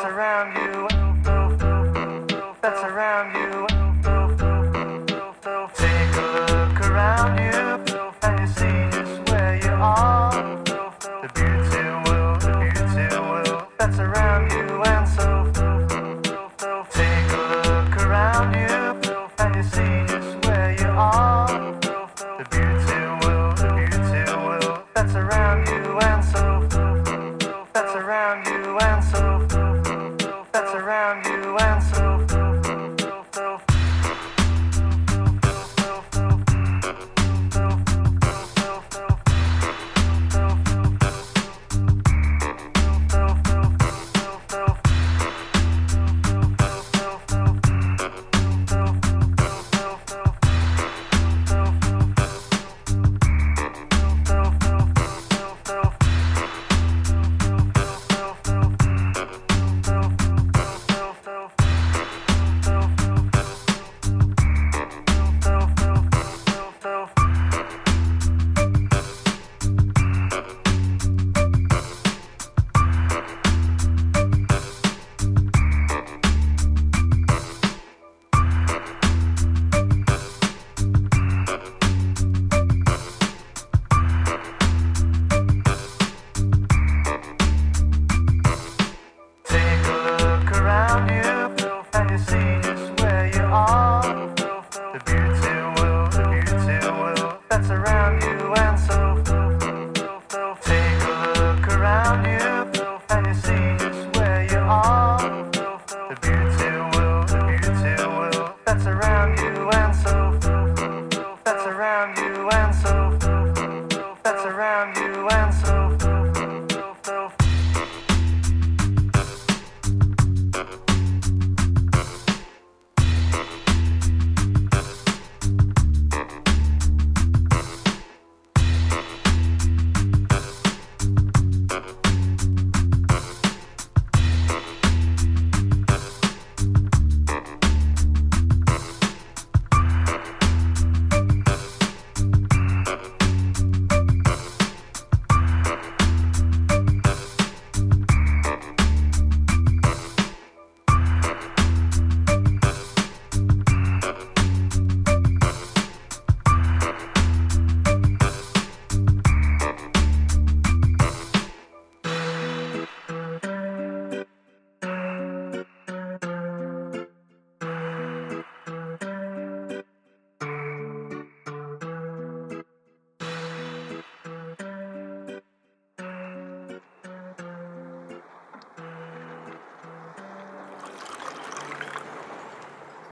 That's around you. That's around you. Take a look around you and you see just where you are. The beauty will, the beauty will that's around you and so take a look around you and you see just where you are. The beauty around you and so. Take a look around you see just where you are.